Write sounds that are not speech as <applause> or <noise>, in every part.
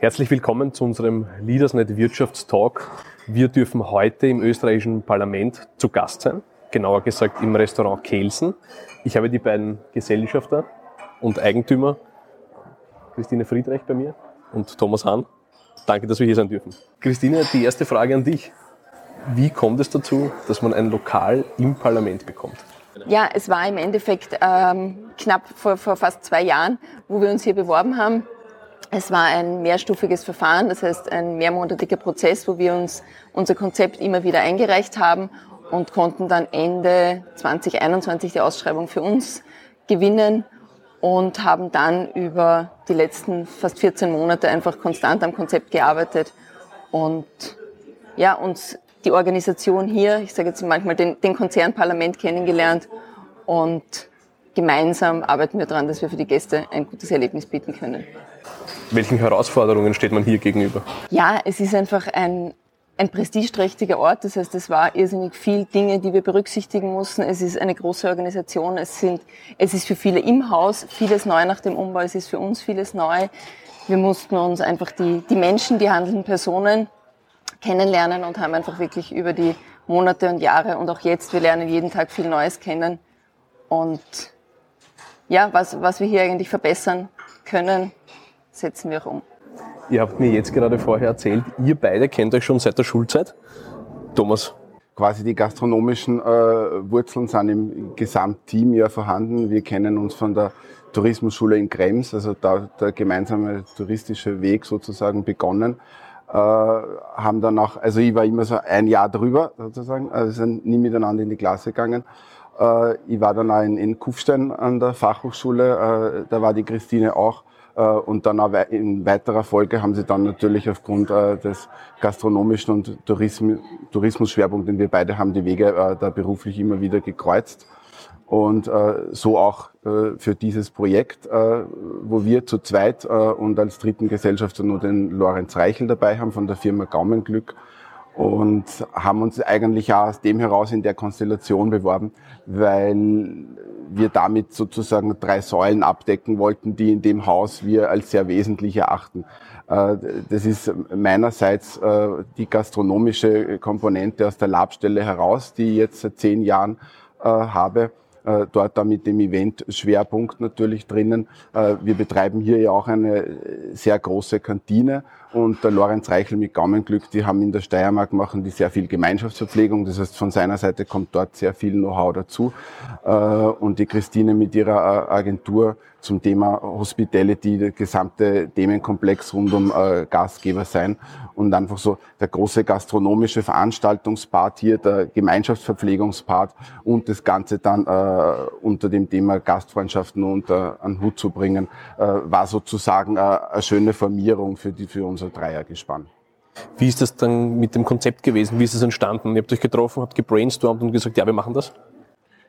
Herzlich willkommen zu unserem LeadersNet Wirtschaftstalk. Wir dürfen heute im österreichischen Parlament zu Gast sein, genauer gesagt im Restaurant Kelsen. Ich habe die beiden Gesellschafter und Eigentümer, Christine Friedreich bei mir und Thomas Hahn. Danke, dass wir hier sein dürfen. Christine, die erste Frage an dich. Wie kommt es dazu, dass man ein Lokal im Parlament bekommt? Ja, es war im Endeffekt ähm, knapp vor, vor fast zwei Jahren, wo wir uns hier beworben haben es war ein mehrstufiges Verfahren, das heißt ein mehrmonatiger Prozess, wo wir uns unser Konzept immer wieder eingereicht haben und konnten dann Ende 2021 die Ausschreibung für uns gewinnen und haben dann über die letzten fast 14 Monate einfach konstant am Konzept gearbeitet und ja, uns die Organisation hier, ich sage jetzt manchmal den, den Konzernparlament kennengelernt und gemeinsam arbeiten wir daran, dass wir für die Gäste ein gutes Erlebnis bieten können. Welchen Herausforderungen steht man hier gegenüber? Ja, es ist einfach ein, ein prestigeträchtiger Ort. Das heißt, es war irrsinnig viel Dinge, die wir berücksichtigen mussten. Es ist eine große Organisation. Es sind, es ist für viele im Haus vieles neu nach dem Umbau. Es ist für uns vieles neu. Wir mussten uns einfach die, die Menschen, die handelnden Personen kennenlernen und haben einfach wirklich über die Monate und Jahre und auch jetzt, wir lernen jeden Tag viel Neues kennen. Und ja, was, was wir hier eigentlich verbessern können, setzen wir auch um. Ihr habt mir jetzt gerade vorher erzählt, ihr beide kennt euch schon seit der Schulzeit. Thomas. Quasi die gastronomischen äh, Wurzeln sind im Gesamtteam ja vorhanden. Wir kennen uns von der Tourismusschule in Krems, also da der gemeinsame touristische Weg sozusagen begonnen. Äh, haben dann auch, also ich war immer so ein Jahr drüber sozusagen, also sind nie miteinander in die Klasse gegangen. Äh, ich war dann auch in, in Kufstein an der Fachhochschule, äh, da war die Christine auch und dann auch in weiterer Folge haben sie dann natürlich aufgrund äh, des gastronomischen und Tourismus-Schwerpunkts, den wir beide haben, die Wege äh, da beruflich immer wieder gekreuzt. Und so auch für dieses Projekt, wo wir zu zweit und als dritten Gesellschafter nur den Lorenz Reichel dabei haben von der Firma Gaumenglück und haben uns eigentlich auch aus dem heraus in der Konstellation beworben, weil wir damit sozusagen drei Säulen abdecken wollten, die in dem Haus wir als sehr wesentlich erachten. Äh, das ist meinerseits äh, die gastronomische Komponente aus der Labstelle heraus, die ich jetzt seit zehn Jahren äh, habe dort da mit dem Event-Schwerpunkt natürlich drinnen. Wir betreiben hier ja auch eine sehr große Kantine und der Lorenz Reichel mit Gaumenglück, die haben in der Steiermark machen die sehr viel Gemeinschaftsverpflegung. Das heißt, von seiner Seite kommt dort sehr viel Know-how dazu. Äh, und die Christine mit ihrer Agentur zum Thema Hospitality, der gesamte Themenkomplex rund um Gastgeber sein und einfach so der große gastronomische Veranstaltungspart hier, der Gemeinschaftsverpflegungspart und das Ganze dann äh, unter dem Thema Gastfreundschaften unter einen Hut zu bringen, äh, war sozusagen äh, eine schöne Formierung für, die, für unser Dreiergespann. Wie ist das dann mit dem Konzept gewesen? Wie ist es entstanden? Ihr habt euch getroffen, habt gebrainstormt und gesagt, ja, wir machen das?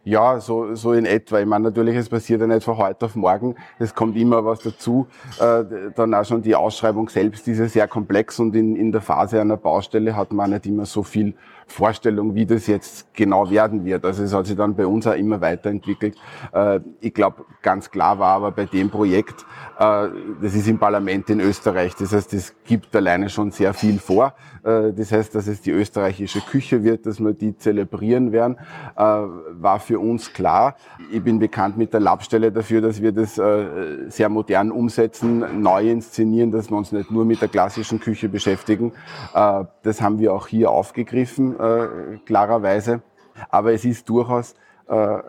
Ja, so, so in etwa. Ich meine, natürlich, es passiert ja nicht von heute auf morgen. Es kommt immer was dazu. Äh, dann auch schon die Ausschreibung selbst ist ja sehr komplex und in, in der Phase einer Baustelle hat man nicht immer so viel Vorstellung, wie das jetzt genau werden wird. Also es hat sich dann bei uns auch immer weiterentwickelt. Äh, ich glaube, ganz klar war aber bei dem Projekt, äh, das ist im Parlament in Österreich. Das heißt, es gibt alleine schon sehr viel vor. Äh, das heißt, dass es die österreichische Küche wird, dass wir die zelebrieren werden, war für uns klar. Ich bin bekannt mit der Labstelle dafür, dass wir das sehr modern umsetzen, neu inszenieren, dass wir uns nicht nur mit der klassischen Küche beschäftigen. Das haben wir auch hier aufgegriffen äh, klarerweise. Aber es ist durchaus äh,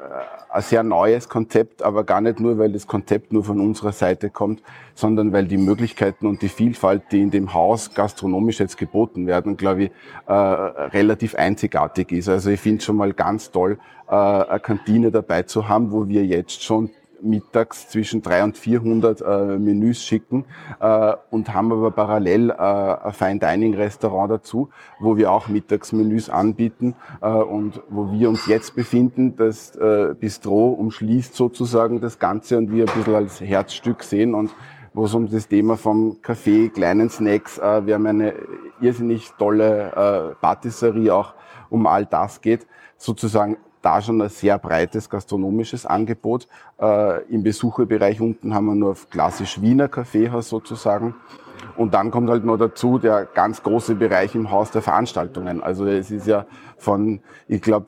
ein sehr neues Konzept, aber gar nicht nur, weil das Konzept nur von unserer Seite kommt, sondern weil die Möglichkeiten und die Vielfalt, die in dem Haus gastronomisch jetzt geboten werden, glaube ich, äh, relativ einzigartig ist. Also ich finde schon mal ganz toll, äh, eine Kantine dabei zu haben, wo wir jetzt schon mittags zwischen 300 und 400 äh, Menüs schicken äh, und haben aber parallel äh, ein Fine Dining Restaurant dazu, wo wir auch Mittagsmenüs anbieten äh, und wo wir uns jetzt befinden. Das äh, Bistro umschließt sozusagen das Ganze und wir ein bisschen als Herzstück sehen und wo es um das Thema vom Kaffee, kleinen Snacks, äh, wir haben eine irrsinnig tolle Patisserie auch, um all das geht, sozusagen da schon ein sehr breites gastronomisches Angebot. Äh, Im Besucherbereich unten haben wir nur klassisch Wiener Kaffeehaus sozusagen. Und dann kommt halt noch dazu der ganz große Bereich im Haus der Veranstaltungen. Also es ist ja von, ich glaube,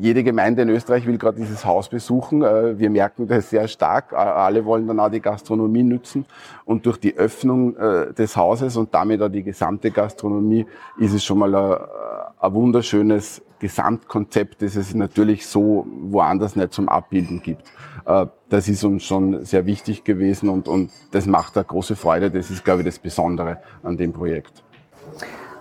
jede Gemeinde in Österreich will gerade dieses Haus besuchen. Äh, wir merken das sehr stark. Alle wollen dann auch die Gastronomie nützen. Und durch die Öffnung äh, des Hauses und damit auch die gesamte Gastronomie ist es schon mal ein, ein wunderschönes Gesamtkonzept, das es natürlich so woanders nicht zum Abbilden gibt. Äh, das ist uns schon sehr wichtig gewesen und, und das macht eine große Freude. Das ist, glaube ich, das Besondere an dem Projekt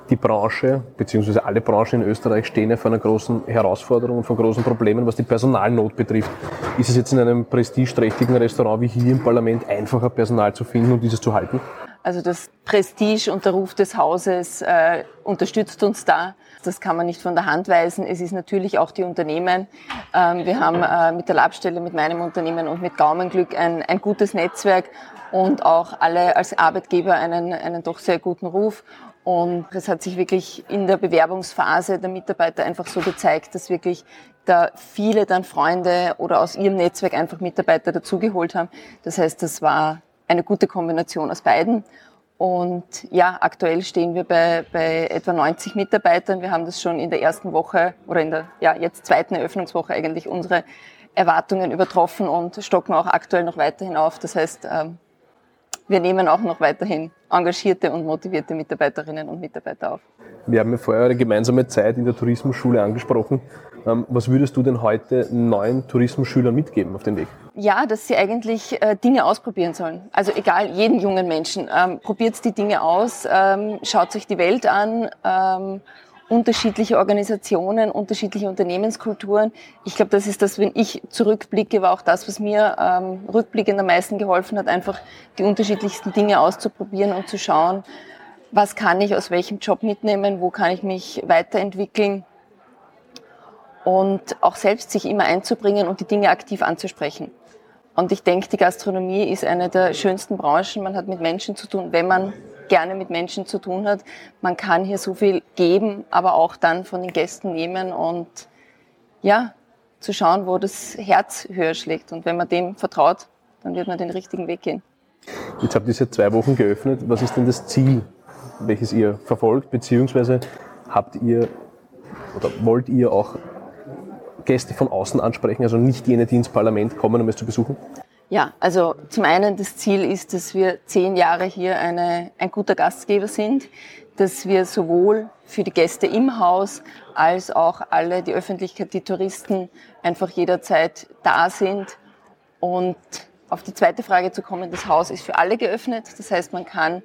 die Branche beziehungsweise alle Branchen in Österreich stehen ja vor einer großen Herausforderung und vor großen Problemen, was die Personalnot betrifft. Ist es jetzt in einem prestigeträchtigen Restaurant wie hier im Parlament einfacher, Personal zu finden und dieses zu halten? Also das Prestige und der Ruf des Hauses äh, unterstützt uns da. Das kann man nicht von der Hand weisen. Es ist natürlich auch die Unternehmen. Ähm, wir haben äh, mit der Labstelle, mit meinem Unternehmen und mit Gaumenglück ein, ein gutes Netzwerk und auch alle als Arbeitgeber einen, einen doch sehr guten Ruf. Und es hat sich wirklich in der Bewerbungsphase der Mitarbeiter einfach so gezeigt, dass wirklich da viele dann Freunde oder aus ihrem Netzwerk einfach Mitarbeiter dazugeholt haben. Das heißt, das war eine gute Kombination aus beiden. Und ja, aktuell stehen wir bei, bei etwa 90 Mitarbeitern. Wir haben das schon in der ersten Woche oder in der ja, jetzt zweiten Eröffnungswoche eigentlich unsere Erwartungen übertroffen und stocken auch aktuell noch weiterhin auf. Das heißt, ähm, wir nehmen auch noch weiterhin engagierte und motivierte Mitarbeiterinnen und Mitarbeiter auf. Wir haben ja vorher eine gemeinsame Zeit in der Tourismusschule angesprochen. Ähm, was würdest du denn heute neuen Tourismusschülern mitgeben auf den Weg? Ja, dass sie eigentlich äh, Dinge ausprobieren sollen. Also egal, jeden jungen Menschen. Ähm, probiert die Dinge aus, ähm, schaut sich die Welt an, ähm, unterschiedliche Organisationen, unterschiedliche Unternehmenskulturen. Ich glaube, das ist das, wenn ich zurückblicke, war auch das, was mir ähm, rückblickend am meisten geholfen hat, einfach die unterschiedlichsten Dinge auszuprobieren und zu schauen, was kann ich aus welchem Job mitnehmen, wo kann ich mich weiterentwickeln und auch selbst sich immer einzubringen und die Dinge aktiv anzusprechen. Und ich denke, die Gastronomie ist eine der schönsten Branchen. Man hat mit Menschen zu tun, wenn man gerne mit Menschen zu tun hat. Man kann hier so viel geben, aber auch dann von den Gästen nehmen und ja, zu schauen, wo das Herz höher schlägt. Und wenn man dem vertraut, dann wird man den richtigen Weg gehen. Jetzt habt ihr seit zwei Wochen geöffnet. Was ist denn das Ziel, welches ihr verfolgt? Beziehungsweise habt ihr oder wollt ihr auch Gäste von außen ansprechen, also nicht jene, die ins Parlament kommen, um es zu besuchen? Ja, also zum einen das Ziel ist, dass wir zehn Jahre hier eine, ein guter Gastgeber sind, dass wir sowohl für die Gäste im Haus als auch alle, die Öffentlichkeit, die Touristen einfach jederzeit da sind. Und auf die zweite Frage zu kommen, das Haus ist für alle geöffnet. Das heißt, man kann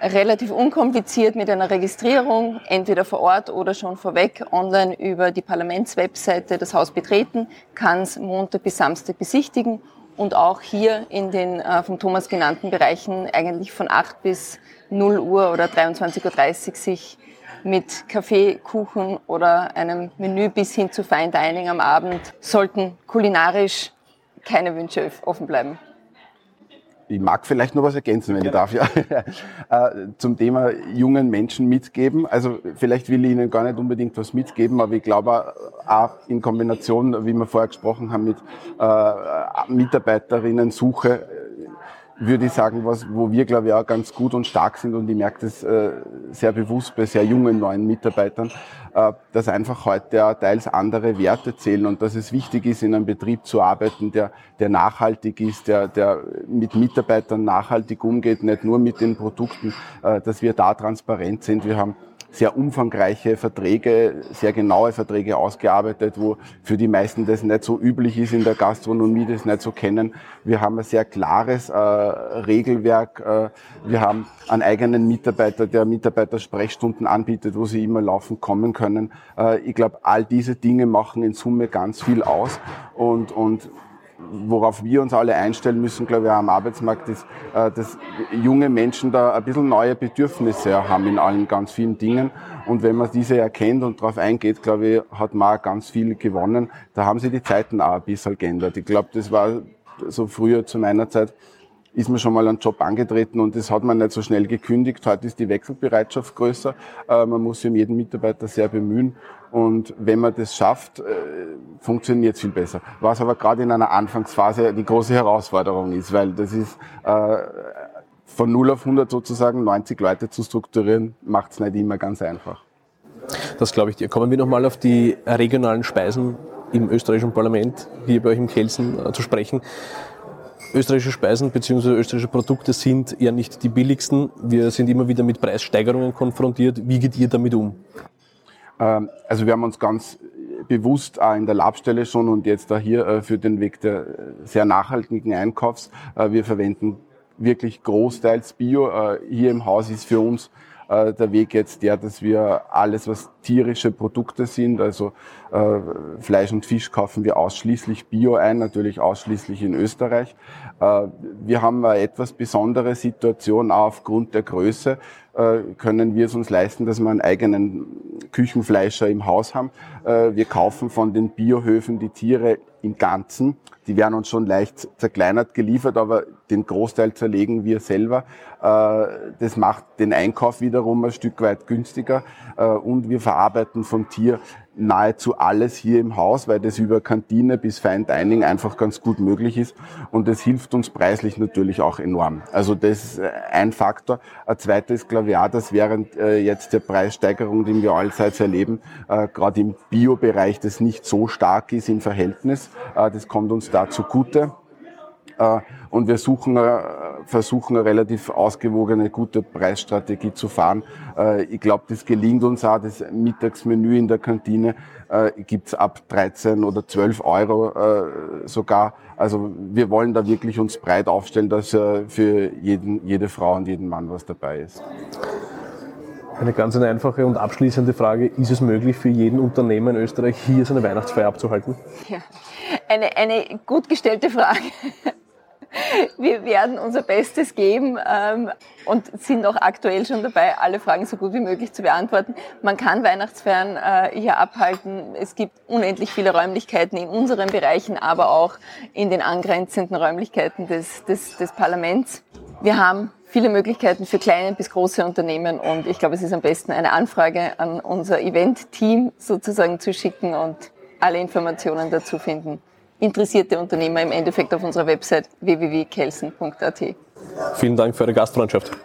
relativ unkompliziert mit einer Registrierung, entweder vor Ort oder schon vorweg online über die Parlamentswebseite das Haus betreten, kann es Montag bis Samstag besichtigen und auch hier in den äh, vom Thomas genannten Bereichen eigentlich von 8 bis 0 Uhr oder 23.30 Uhr sich mit Kaffee, Kuchen oder einem Menü bis hin zu Fine Dining am Abend sollten kulinarisch keine Wünsche offen bleiben. Ich mag vielleicht noch was ergänzen, wenn ich darf. Ja. <laughs> Äh, zum Thema jungen Menschen mitgeben. Also vielleicht will ich Ihnen gar nicht unbedingt was mitgeben, aber ich glaube auch in Kombination, wie wir vorher gesprochen haben, mit äh, Mitarbeiterinnen-Suche würde ich sagen, was, wo wir, glaube ich, auch ganz gut und stark sind und ich merke das äh, sehr bewusst bei sehr jungen neuen Mitarbeitern, äh, dass einfach heute auch teils andere Werte zählen und dass es wichtig ist, in einem Betrieb zu arbeiten, der, der nachhaltig ist, der, der mit Mitarbeitern nachhaltig umgeht, nicht nur mit den Produkten, äh, dass wir da transparent sind. Wir haben sehr umfangreiche Verträge, sehr genaue Verträge ausgearbeitet, wo für die meisten das nicht so üblich ist in der Gastronomie, das nicht so kennen. Wir haben ein sehr klares äh, Regelwerk. Äh, wir haben einen eigenen Mitarbeiter, der Mitarbeitersprechstunden anbietet, wo sie immer laufen kommen können. Äh, ich glaube, all diese Dinge machen in Summe ganz viel aus und, und worauf wir uns alle einstellen müssen, glaube ich, am Arbeitsmarkt, ist, äh, dass junge Menschen da ein bisschen neue Bedürfnisse haben in allen ganz vielen Dingen. Und wenn man diese erkennt und darauf eingeht, glaube ich, hat man auch ganz viel gewonnen. Da haben sich die Zeiten auch ein bisschen geändert. Ich glaube, das war so früher zu meiner Zeit, ist man schon mal einen Job angetreten und das hat man nicht so schnell gekündigt. Heute ist die Wechselbereitschaft größer. Äh, man muss sich um jeden Mitarbeiter sehr bemühen Und wenn man das schafft, äh, funktioniert es viel besser. Was aber gerade in einer Anfangsphase die große Herausforderung ist, weil das ist äh, von 0 auf 100 sozusagen 90 Leute zu strukturieren, macht es nicht immer ganz einfach. Das glaube ich dir. Kommen wir nochmal auf die regionalen Speisen im österreichischen Parlament, hier bei euch im Kelsen zu sprechen. Österreichische Speisen bzw. österreichische Produkte sind ja nicht die billigsten. Wir sind immer wieder mit Preissteigerungen konfrontiert. Wie geht ihr damit um? Ähm, also wir haben uns ganz bewusst auch in der Labstelle schon und jetzt da hier äh, für den Weg der sehr nachhaltigen Einkaufs. Äh, wir verwenden wirklich großteils Bio. Äh, hier im Haus ist für uns äh, der Weg jetzt der, dass wir alles, was tierische Produkte sind, also äh, Fleisch und Fisch kaufen wir ausschließlich Bio ein, natürlich ausschließlich in Österreich. Äh, wir haben eine etwas besondere Situation, aufgrund der Größe äh, können wir es uns leisten, dass wir einen eigenen Küchenfleischer im Haus haben. Äh, wir kaufen von den Biohöfen die Tiere im Ganzen. Die werden uns schon leicht zerkleinert geliefert, aber den Großteil zerlegen wir selber. Äh, das macht den Einkauf wiederum ein Stück weit günstiger und wir verarbeiten vom Tier nahezu alles hier im Haus, weil das über Kantine bis Fine Dining einfach ganz gut möglich ist. Und das hilft uns preislich natürlich auch enorm. Also das ist ein Faktor. Ein zweiter ist, auch, dass während äh, jetzt der Preissteigerung, die wir allseits erleben, äh, gerade im Bio-Bereich das nicht so stark ist im Verhältnis. Äh, das kommt uns da zugute. Äh, und wir suchen, äh, versuchen eine relativ ausgewogene, gute Preisstrategie zu fahren. Äh, ich glaube, das gelingt uns auch. Das Mittagsmenü in der Kantine gibt's ab 13 oder 12 Euro sogar. Also wir wollen da wirklich uns breit aufstellen, dass für jeden, jede Frau und jeden Mann was dabei ist. Eine ganz einfache und abschließende Frage. Ist es möglich für jeden Unternehmer in Österreich, hier seine Weihnachtsfeier abzuhalten? Ja, eine, eine gut gestellte Frage. Wir werden unser Bestes geben ähm, und sind auch aktuell schon dabei, alle Fragen so gut wie möglich zu beantworten. Man kann Weihnachtsfeiern äh, hier abhalten. Es gibt unendlich viele Räumlichkeiten in unseren Bereichen, aber auch in den angrenzenden Räumlichkeiten des, des, des Parlaments. Wir haben viele Möglichkeiten für kleine bis große Unternehmen und ich glaube, es ist am besten, eine Anfrage an unser Event-Team sozusagen zu schicken und alle Informationen dazu finden interessierte Unternehmer im Endeffekt auf unserer Website www.kelsen.at. Vielen Dank für Ihre Gastfreundschaft.